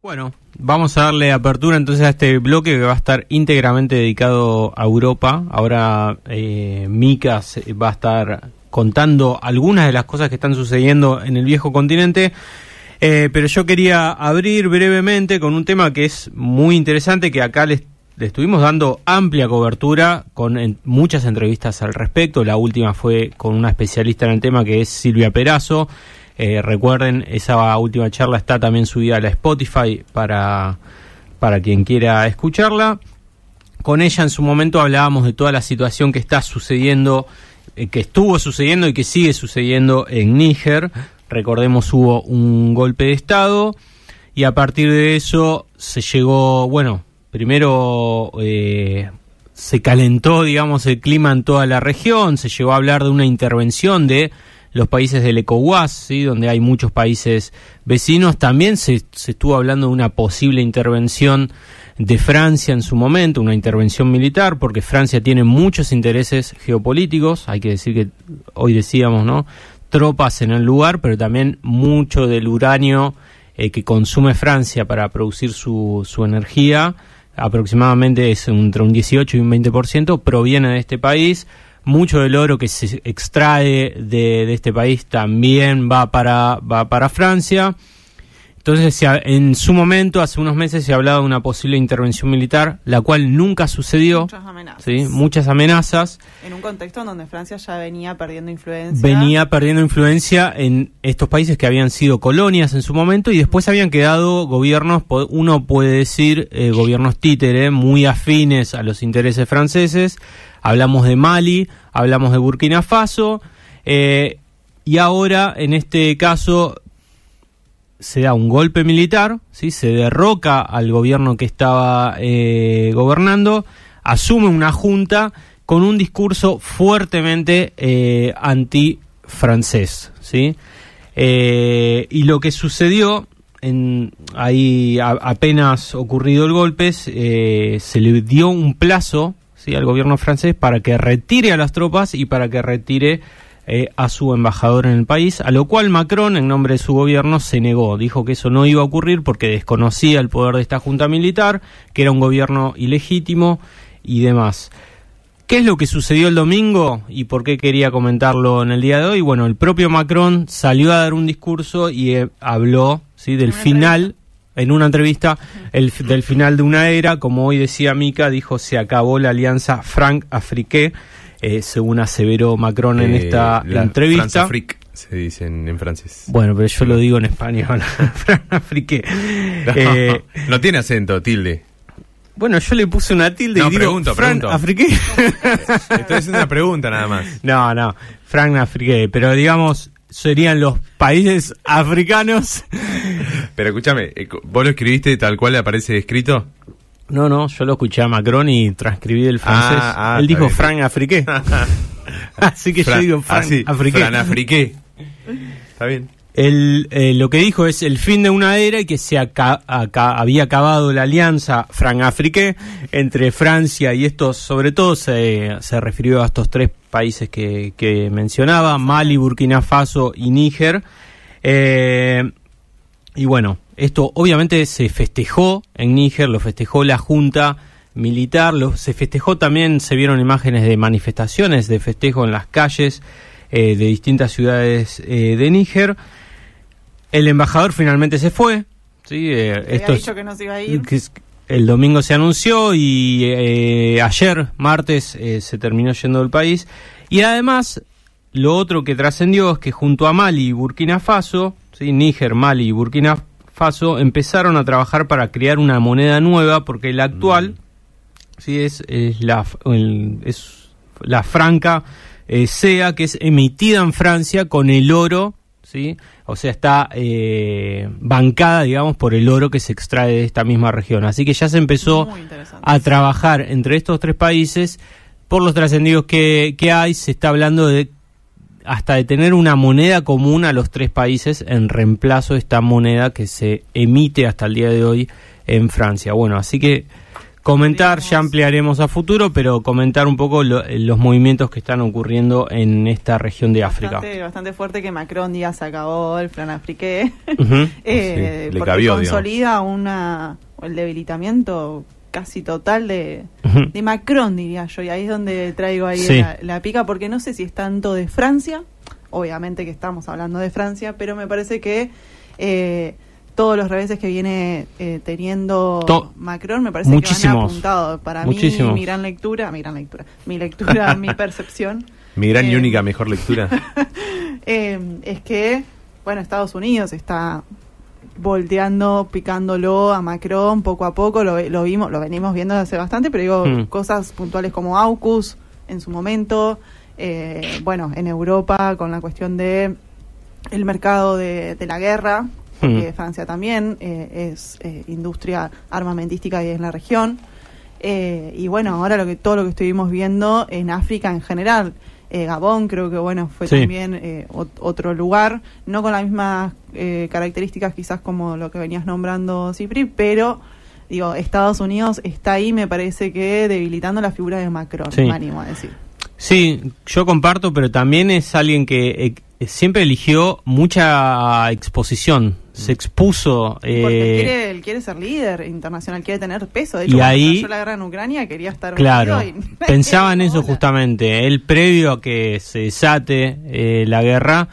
Bueno, vamos a darle apertura entonces a este bloque que va a estar íntegramente dedicado a Europa. Ahora eh, Mika va a estar contando algunas de las cosas que están sucediendo en el viejo continente. Eh, pero yo quería abrir brevemente con un tema que es muy interesante, que acá les, le estuvimos dando amplia cobertura con en- muchas entrevistas al respecto. La última fue con una especialista en el tema que es Silvia Perazo. Eh, recuerden, esa última charla está también subida a la Spotify para, para quien quiera escucharla. Con ella en su momento hablábamos de toda la situación que está sucediendo, eh, que estuvo sucediendo y que sigue sucediendo en Níger. Recordemos, hubo un golpe de Estado y a partir de eso se llegó, bueno, primero eh, se calentó, digamos, el clima en toda la región, se llegó a hablar de una intervención de los países del ECOWAS, ¿sí? donde hay muchos países vecinos. También se, estuvo hablando de una posible intervención de Francia en su momento, una intervención militar, porque Francia tiene muchos intereses geopolíticos, hay que decir que hoy decíamos, ¿no? Tropas en el lugar, pero también mucho del uranio eh, que consume Francia para producir su, su energía, aproximadamente es entre un 18 y un 20%, proviene de este país. Mucho del oro que se extrae de, de este país también va para, va para Francia. Entonces, en su momento, hace unos meses, se hablaba de una posible intervención militar, la cual nunca sucedió. Muchas amenazas. ¿sí? Muchas amenazas. En un contexto en donde Francia ya venía perdiendo influencia. Venía perdiendo influencia en estos países que habían sido colonias en su momento y después habían quedado gobiernos, uno puede decir, eh, gobiernos títere, muy afines a los intereses franceses. Hablamos de Mali, hablamos de Burkina Faso. eh, y ahora, en este caso, se da un golpe militar, ¿sí? se derroca al gobierno que estaba eh, gobernando, asume una junta con un discurso fuertemente eh, anti-francés. ¿sí? Eh, y lo que sucedió, en, ahí apenas ocurrido el golpe, eh, se le dio un plazo al gobierno francés para que retire a las tropas y para que retire eh, a su embajador en el país, a lo cual Macron, en nombre de su gobierno, se negó. Dijo que eso no iba a ocurrir porque desconocía el poder de esta junta militar, que era un gobierno ilegítimo y demás. ¿Qué es lo que sucedió el domingo y por qué quería comentarlo en el día de hoy? Bueno, el propio Macron salió a dar un discurso y eh, habló ¿sí? del final, en una entrevista, el, del final de una era, como hoy decía Mica, dijo se acabó la alianza Franc-Afrique, eh, según aseveró Macron en Eh, esta la entrevista. France-Afrique, se dicen en francés. Bueno, pero yo lo digo en español, Franc-Afrique. No, Eh, no tiene acento, tilde. bueno, yo le puse una tilde No, y digo pregunto, pregunto. Franc-Afrique. Estoy haciendo una pregunta nada más. No, no, Frank Afrique, pero digamos, serían los países africanos. Pero escúchame, eh, ¿vos lo escribiste tal cual le aparece escrito? No, no, yo lo escuché a Macron y transcribí el francés. Ah, ah, Él dijo bien. Frank Afrique. Así que yo digo Frank ah, sí, Afrique. Franafrique. Está bien. El, eh, lo que dijo es el fin de una era y que se aca- aca- había acabado la alianza Franc-Afrique entre Francia y estos, sobre todo se, se refirió a estos tres países que, que mencionaba, Mali, Burkina Faso y Níger. Eh, y bueno, esto obviamente se festejó en Níger, lo festejó la Junta Militar, lo, se festejó también, se vieron imágenes de manifestaciones de festejo en las calles eh, de distintas ciudades eh, de Níger. El embajador finalmente se fue. ¿sí? Eh, esto dicho que no se iba a ir. que el domingo se anunció y eh, ayer, martes, eh, se terminó yendo del país. Y además, lo otro que trascendió es que junto a Mali y Burkina Faso, ¿sí? Níger, Mali y Burkina Faso, empezaron a trabajar para crear una moneda nueva, porque la actual sí, es, es la, el- es la franca eh, SEA, que es emitida en Francia con el oro, ¿sí? o sea, está eh, bancada, digamos, por el oro que se extrae de esta misma región. Así que ya se empezó a trabajar entre estos tres países. Por los trascendidos que, que hay, se está hablando de hasta de tener una moneda común a los tres países en reemplazo de esta moneda que se emite hasta el día de hoy en Francia. Bueno, así que comentar, ya ampliaremos a futuro, pero comentar un poco lo- los movimientos que están ocurriendo en esta región de África. Bastante, fuerte que Macron diga se acabó el plan afriqué. Ujú. Eh, Sí, le porque cabió, digamos. consolida una el debilitamiento casi total de, de Macron, diría yo. Y ahí es donde traigo ahí Sí. la, la pica, porque no sé si es tanto de Francia, obviamente que estamos hablando de Francia, pero me parece que eh, todos los reveses que viene eh, teniendo To- Macron me parece que van muchísimos. apuntados. Para Muchísimos. mí, mi gran lectura, mi gran lectura, mi lectura, mi percepción. Mi gran y Eh, única mejor lectura. eh, es que, bueno, Estados Unidos está volteando, picándolo a Macron poco a poco, lo, lo vimos, lo venimos viendo hace bastante, pero digo, Hmm. cosas puntuales como AUKUS en su momento, eh, bueno, en Europa con la cuestión de el mercado de, de la guerra, porque Hmm. Francia también eh, es eh, industria armamentística y en la región. Eh, y bueno, ahora lo que todo lo que estuvimos viendo en África en general, eh, Gabón creo que bueno fue Sí. también eh, ot- otro lugar, no con las mismas eh, características quizás como lo que venías nombrando Cipri, pero digo Estados Unidos está ahí me parece que debilitando la figura de Macron, Sí. me animo a decir. Sí, yo comparto, pero también es alguien que eh, siempre eligió mucha exposición, se expuso. Porque eh, él, quiere, él quiere ser líder internacional, quiere tener peso. De Y hecho, cuando ahí- la guerra en Ucrania quería estar Claro, y- pensaba en eso justamente. Él, previo a que se desate eh, la guerra,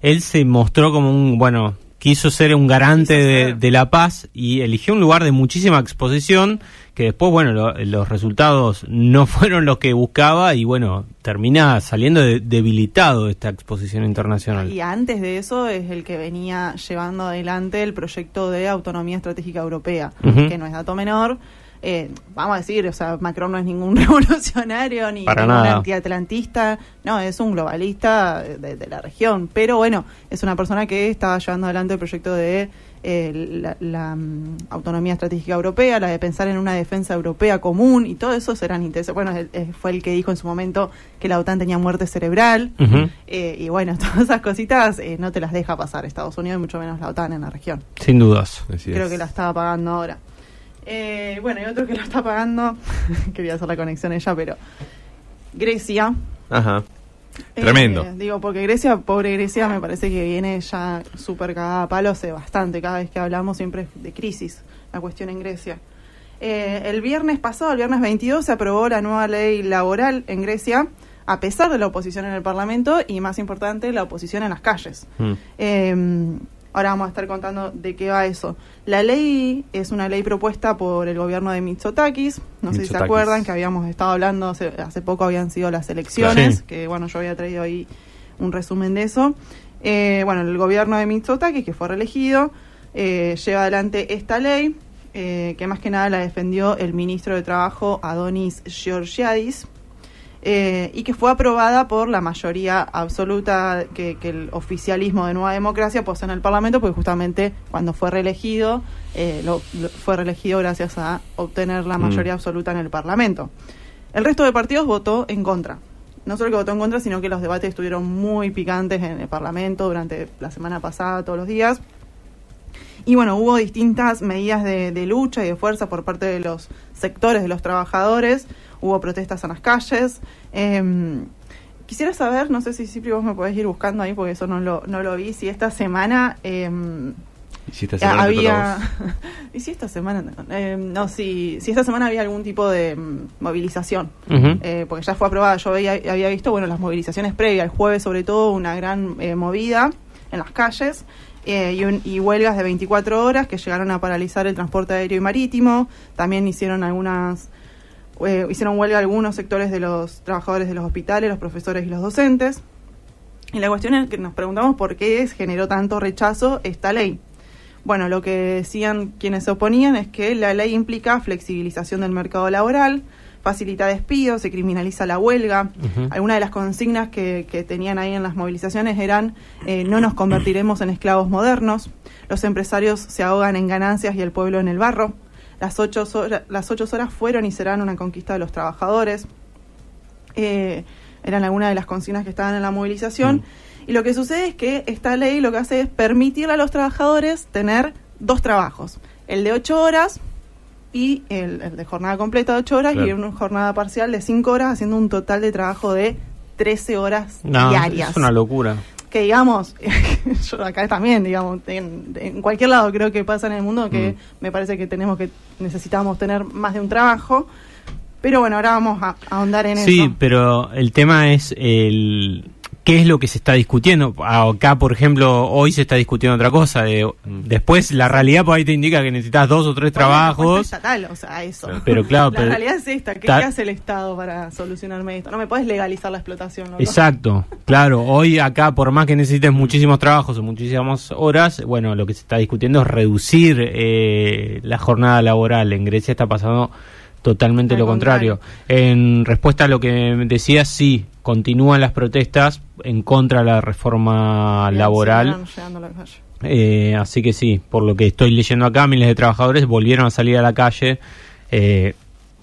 él se mostró como un, bueno, quiso ser un garante de, ser. de la paz y eligió un lugar de muchísima exposición que después, bueno, lo- los resultados no fueron los que buscaba y, bueno, termina saliendo de- debilitado esta exposición internacional. Y antes de eso es el que venía llevando adelante el proyecto de autonomía estratégica europea, que no es dato menor. Eh, vamos a decir, o sea, Macron no es ningún revolucionario ni Para ningún nada. antiatlantista, no, es un globalista de, de la región, pero bueno, es una persona que estaba llevando adelante el proyecto de eh, la, la, mm, autonomía estratégica europea, la de pensar en una defensa europea común y todo eso serán intereses. Bueno, él- él fue el que dijo en su momento que la OTAN tenía muerte cerebral. Eh, y bueno, todas esas cositas eh, no te las deja pasar Estados Unidos y mucho menos la OTAN en la región. Sin dudas. Así Creo es. que la estaba pagando ahora. Eh, bueno, y otro que lo está pagando, quería hacer la conexión ella, pero Grecia. Ajá. Eh, Tremendo. digo, porque Grecia, pobre Grecia, me parece que viene ya súper cagada a palo hace bastante. Cada vez que hablamos siempre es de crisis, la cuestión en Grecia. Eh, el viernes pasado, el viernes 22, se aprobó la nueva ley laboral en Grecia, a pesar de la oposición en el Parlamento y, más importante, la oposición en las calles. Mm. Eh, ahora vamos a estar contando de qué va eso. La ley es una ley propuesta por el gobierno de Mitsotakis. No sé si se acuerdan que habíamos estado hablando, hace, hace poco habían sido las elecciones, Sí. que bueno, yo había traído ahí un resumen de eso. Eh, bueno, el gobierno de Mitsotakis, que fue reelegido, eh, lleva adelante esta ley, eh, que más que nada la defendió el ministro de Trabajo, Adonis Georgiadis eh, y que fue aprobada por la mayoría absoluta que, que el oficialismo de Nueva Democracia posee en el Parlamento, porque justamente cuando fue reelegido, eh, lo, lo- fue reelegido gracias a obtener la Mm. mayoría absoluta en el Parlamento. El resto de partidos votó en contra. No solo que votó en contra, sino que los debates estuvieron muy picantes en el Parlamento durante la semana pasada, todos los días. Y bueno, hubo distintas medidas de, de lucha y de fuerza por parte de los sectores de los trabajadores, hubo protestas en las calles. Em, quisiera saber, no sé si Cipri vos me podés ir buscando ahí porque eso no lo, no lo vi, si esta semana em, Y si esta semana había... ¿Y si esta semana? Em, no, si, si esta semana había algún tipo de mm, movilización. Eh, porque ya fue aprobada. Yo había visto, bueno, las movilizaciones previas, el jueves sobre todo, una gran eh, movida en las calles eh, y, un- y huelgas de 24 horas que llegaron a paralizar el transporte aéreo y marítimo. También hicieron algunas, eh, hicieron huelga algunos sectores de los trabajadores de los hospitales, los profesores y los docentes. Y la cuestión es que nos preguntamos por qué generó tanto rechazo esta ley. Bueno, lo que decían quienes se oponían es que la ley implica flexibilización del mercado laboral, facilita despidos, se criminaliza la huelga. Ujú. Algunas de las consignas que, que tenían ahí en las movilizaciones eran eh, no nos convertiremos en esclavos modernos, los empresarios se ahogan en ganancias y el pueblo en el barro, las ocho, horas, las ocho horas fueron y serán una conquista de los trabajadores. Eh, eran algunas de las consignas que estaban en la movilización. Y lo que sucede es que esta ley lo que hace es permitirle a los trabajadores tener dos trabajos. El de ocho horas y el, el de jornada completa de 8 horas Claro. y una jornada parcial de 5 horas, haciendo un total de trabajo de 13 horas No, diarias. es una locura. que digamos, yo acá también, digamos, en, en cualquier lado creo que pasa en el mundo que Mm. me parece que tenemos que necesitamos tener más de un trabajo. Pero bueno, ahora vamos a, a ahondar en Sí, eso. pero el tema es el qué es lo que se está discutiendo. Acá, por ejemplo, hoy se está discutiendo otra cosa. de- después, la realidad por ahí te indica que necesitas dos o tres Bueno, trabajos. estatal, o sea, eso. Pero claro, la pero- realidad es esta. ¿Qué, Ta- qué hace el Estado para solucionarme esto? No me puedes legalizar la explotación. Exacto, claro. Hoy acá, por más que necesites muchísimos trabajos o muchísimas horas, bueno, lo que se está discutiendo es reducir eh, la jornada laboral. En Grecia está pasando totalmente Al lo contrario. En respuesta a lo que decías, sí, continúan las protestas en contra de la reforma laboral. Eh, así que sí, por lo que estoy leyendo acá, miles de trabajadores volvieron a salir a la calle eh,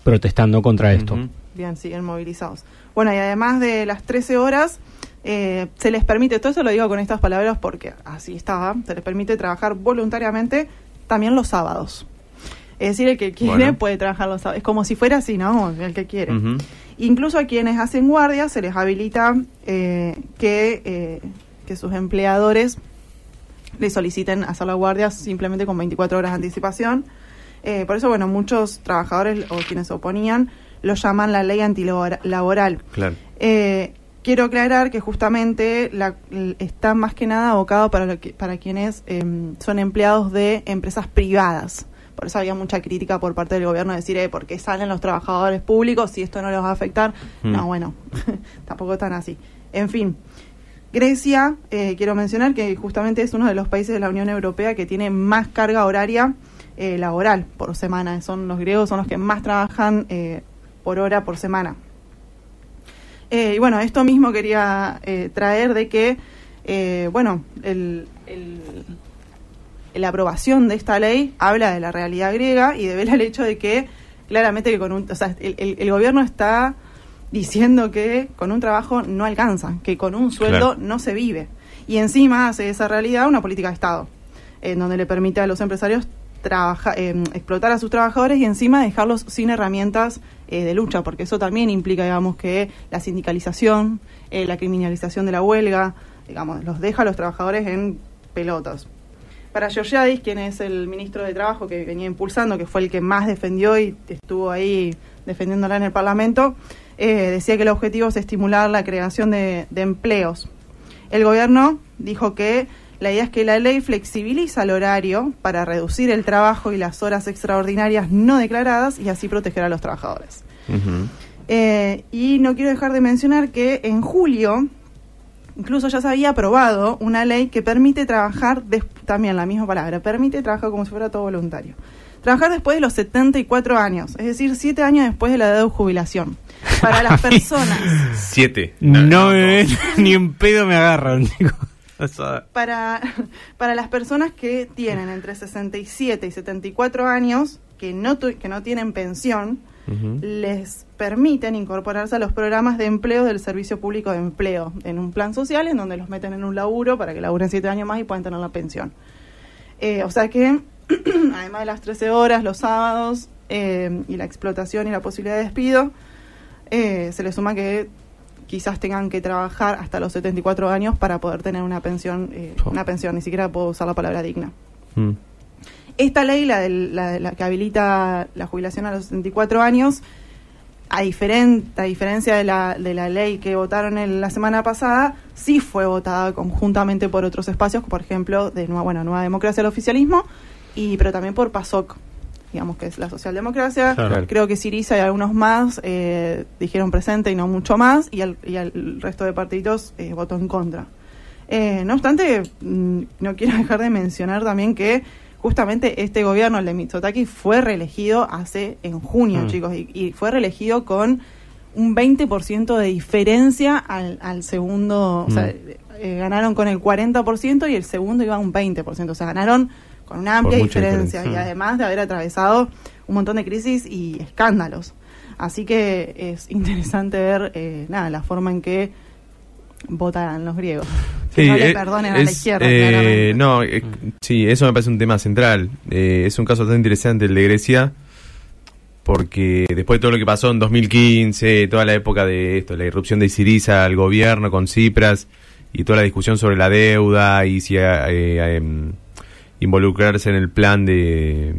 protestando contra esto. Bien, siguen movilizados. Bueno, y además de las 13 horas, eh, se les permite, todo eso lo digo con estas palabras porque así estaba, se les permite trabajar voluntariamente también los sábados. Es decir, el que quiere Bueno. puede trabajar los sábados. Es como si fuera así, ¿no? El que quiere. Incluso a quienes hacen guardia se les habilita eh, que, eh, que sus empleadores le soliciten hacer la guardia simplemente con 24 horas de anticipación. Eh, por eso, bueno, muchos trabajadores o quienes se oponían lo llaman la ley antilaboral. Claro. Eh, quiero aclarar que justamente la, está más que nada abocado para, lo que, para quienes em, son empleados de empresas privadas. Por eso había mucha crítica por parte del gobierno de decir, eh, ¿por qué salen los trabajadores públicos si esto no los va a afectar? Mm. No, bueno, tampoco tan así. En fin, Grecia, eh, quiero mencionar que justamente es uno de los países de la Unión Europea que tiene más carga horaria eh, laboral por semana. Son los griegos, son los que más trabajan eh, por hora por semana. Eh, y bueno, esto mismo quería eh, traer de que, eh, bueno, el, el- la aprobación de esta ley habla de la realidad griega y devela el hecho de que claramente que con un, o sea, el, el- el gobierno está diciendo que con un trabajo no alcanza, que con un sueldo Claro. no se vive. Y encima hace esa realidad una política de Estado, en donde le permite a los empresarios trabaja, eh, explotar a sus trabajadores y encima dejarlos sin herramientas eh, de lucha, porque eso también implica, digamos, que la sindicalización, eh, la criminalización de la huelga, digamos, los deja a los trabajadores en pelotas. Para Georgiadis, quien es el ministro de Trabajo que venía impulsando, que fue el que más defendió y estuvo ahí defendiéndola en el Parlamento, eh, decía que el objetivo es estimular la creación de, de empleos. El gobierno dijo que la idea es que la ley flexibiliza el horario para reducir el trabajo y las horas extraordinarias no declaradas y así proteger a los trabajadores. Eh, y no quiero dejar de mencionar que en julio incluso ya se había aprobado una ley que permite trabajar, des- también la misma palabra, permite trabajar como si fuera todo voluntario. Trabajar después de los 74 años, es decir, 7 años después de la edad de jubilación. Para las personas, Siete. No, me ven, ni en pedo me agarran. digo. Para, para las personas que tienen entre 67 y 74 años, que no, tu- que no tienen pensión, Les permiten incorporarse a los programas de empleo del Servicio Público de Empleo, en un plan social en donde los meten en un laburo para que laburen siete años más y puedan tener la pensión. Eh, o sea que, además de las 13 horas, los sábados eh, y la explotación y la posibilidad de despido, eh, se les suma que quizás tengan que trabajar hasta los 74 años para poder tener una pensión, eh, Oh. una pensión, ni siquiera puedo usar la palabra digna. Mm. Esta ley, la, del- la, de la que habilita la jubilación a los 64 años, a, diferen- a diferencia de la, de la ley que votaron el- la semana pasada, sí fue votada conjuntamente por otros espacios, por ejemplo, de Nueva, bueno, Nueva Democracia del Oficialismo, y, pero también por PASOK, digamos que es la socialdemocracia. Claro. Creo que Siriza y algunos más eh, dijeron presente y no mucho más, y el, y el resto de partidos eh, votó en contra. Eh, no obstante, mm, no quiero dejar de mencionar también que justamente este gobierno, el de Mitsotakis, fue reelegido hace en junio, Mm. chicos, y, y fue reelegido con un 20% de diferencia al, al segundo, o sea, Mm. eh, ganaron con el 40% y el segundo iba a un 20%, o sea, ganaron con una amplia diferencia, diferencia. y Mm. además de haber atravesado un montón de crisis y escándalos. Así que es interesante ver, eh, nada, la forma en que votan los griegos. Que Sí, no le eh, perdonen a la es, izquierda, eh, no, eh, sí, eso me parece un tema central. Eh, es un caso tan interesante el de Grecia, porque después de todo lo que pasó en 2015, toda la época de esto, la irrupción de Siriza al gobierno con Cipras y toda la discusión sobre la deuda y si eh, em, involucrarse en el plan de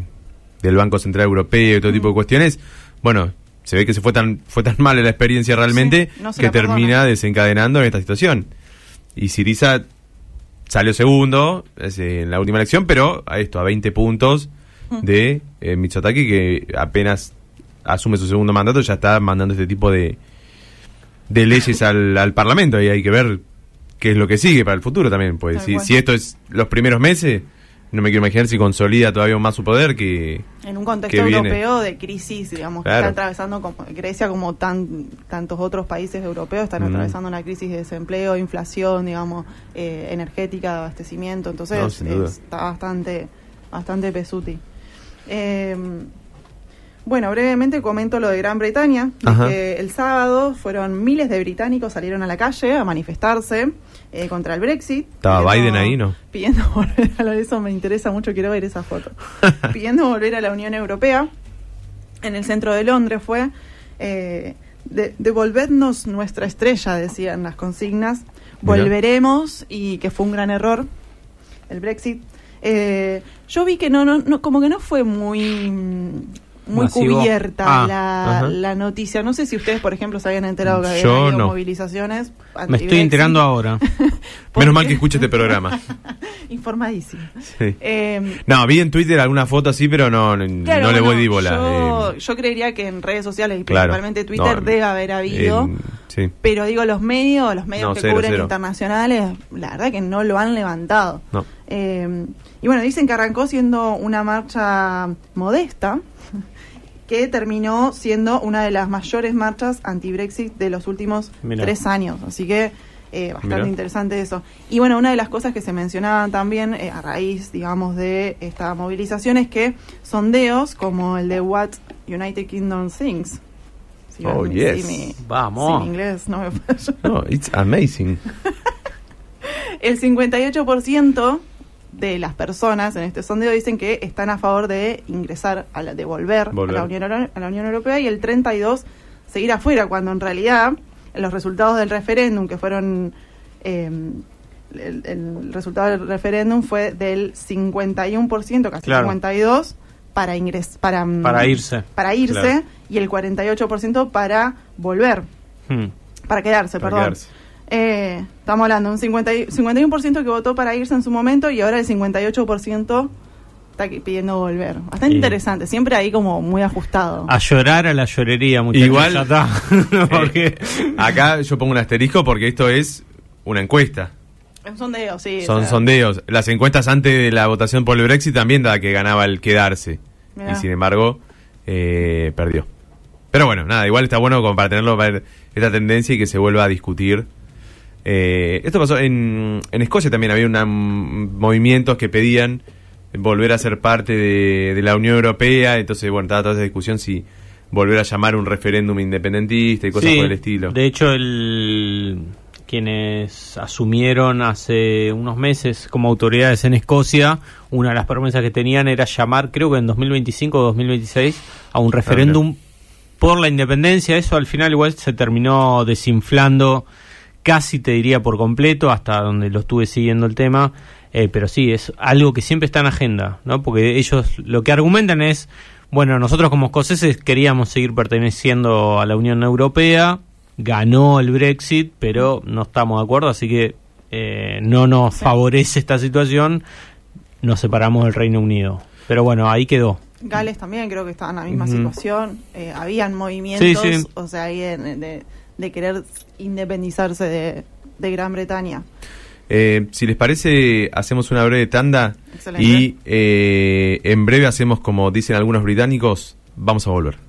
del Banco Central Europeo y todo tipo de cuestiones, bueno, se ve que se fue tan fue tan mala la experiencia realmente Sí, no se que termina desencadenando en esta situación. Y Siriza salió segundo eh, en la última elección, pero a esto, a 20 puntos de eh, Mitsotakis, que apenas asume su segundo mandato, ya está mandando este tipo de, de leyes al, al Parlamento. Y hay que ver qué es lo que sigue para el futuro también. Pues si, si esto es los primeros meses, no me quiero imaginar si consolida todavía más su poder que... En un contexto europeo de crisis, digamos, que está atravesando como Grecia como tan, tantos otros países europeos están Mm. atravesando una crisis de desempleo, inflación, digamos, eh, energética, de abastecimiento. Entonces No, está bastante, bastante pesuti. Eh, bueno, brevemente comento lo de Gran Bretaña, de que el sábado fueron miles de británicos salieron a la calle a manifestarse eh, contra el Brexit. Estaba Biden ahí, ¿no? Pidiendo volver a la, eso me interesa mucho, quiero ver esa foto. pidiendo volver a la Unión Europea. En el centro de Londres fue eh, de- devolvernos nuestra estrella, decían las consignas. Volveremos y que fue un gran error el Brexit. Eh, yo vi que no, no, no, como que no fue muy muy Masivo. cubierta Ah, la, la noticia. No sé si ustedes, por ejemplo, se habían enterado que había Yo habido no. movilizaciones. Me estoy enterando ahora. Menos mal que escuche este programa. Informadísimo. Sí. Eh, No, vi en Twitter alguna foto así, pero no, no, Claro, no le voy bueno, bola. Yo, eh, yo creería que en redes sociales y claro. principalmente Twitter No, debe haber habido. sí, pero digo, los medios, los medios No, que cero, cubren cero. internacionales, la verdad que no lo han levantado. Eh, y bueno, dicen que arrancó siendo una marcha modesta, que terminó siendo una de las mayores marchas anti-Brexit de los últimos Mirá. tres años. Así que eh, bastante Mirá. interesante eso. Y bueno, una de las cosas que se mencionaban también eh, a raíz, digamos, de esta movilización es que sondeos como el de What United Kingdom Thinks. Si Oh, ven- yes. si mi- Vamos. si mi inglés no me falla. No, it's amazing. El 58% de las personas en este sondeo dicen que están a favor de ingresar, a la, de volver, Volver. A, la Unión, a la Unión Europea y el 32% seguir afuera, cuando en realidad los resultados del referéndum que fueron... eh, el, el resultado del referéndum fue del 51%, casi Claro. 52%, para, ingres, para, mm, Para irse. para irse Claro. y el 48% para volver, Hmm. para quedarse, Para perdón. quedarse. Eh, estamos hablando de un 50 y- 51% que votó para irse en su momento y ahora el 58% está aquí pidiendo volver. Bastante interesante, siempre ahí como muy ajustado. A llorar a la llorería, muchachos. Igual- ya está. Porque Eh, acá yo pongo un asterisco porque esto es una encuesta. Es un sondeo, sí. Son o sea, sondeos. Las encuestas antes de la votación por el Brexit también daba que ganaba el quedarse. Mirá. Y sin embargo, eh, perdió. Pero bueno, nada, igual está bueno como para tenerlo, para ver esta tendencia y que se vuelva a discutir. Eh, esto pasó en, en Escocia también, había una, movimientos que pedían volver a ser parte de, de la Unión Europea, entonces bueno, estaba toda esa discusión si volver a llamar un referéndum independentista y cosas Sí, por el estilo. De hecho, el, quienes asumieron hace unos meses como autoridades en Escocia, una de las promesas que tenían era llamar, creo que en 2025 o 2026, a un referéndum por la independencia. Eso al final igual se terminó desinflando casi te diría por completo, hasta donde lo estuve siguiendo el tema. Eh, pero sí, es algo que siempre está en agenda, ¿no? Porque ellos lo que argumentan es, bueno, nosotros como escoceses queríamos seguir perteneciendo a la Unión Europea, ganó el Brexit, pero no estamos de acuerdo, así que eh, no nos Sí. favorece esta situación, nos separamos del Reino Unido. Pero bueno, ahí quedó. Gales también creo que estaban en la misma situación. Eh, habían movimientos, Sí, sí. o sea, ahí de, de querer independizarse de, de Gran Bretaña. Eh, si les parece, hacemos una breve tanda Excelente. y eh, en breve hacemos como dicen algunos británicos, vamos a volver.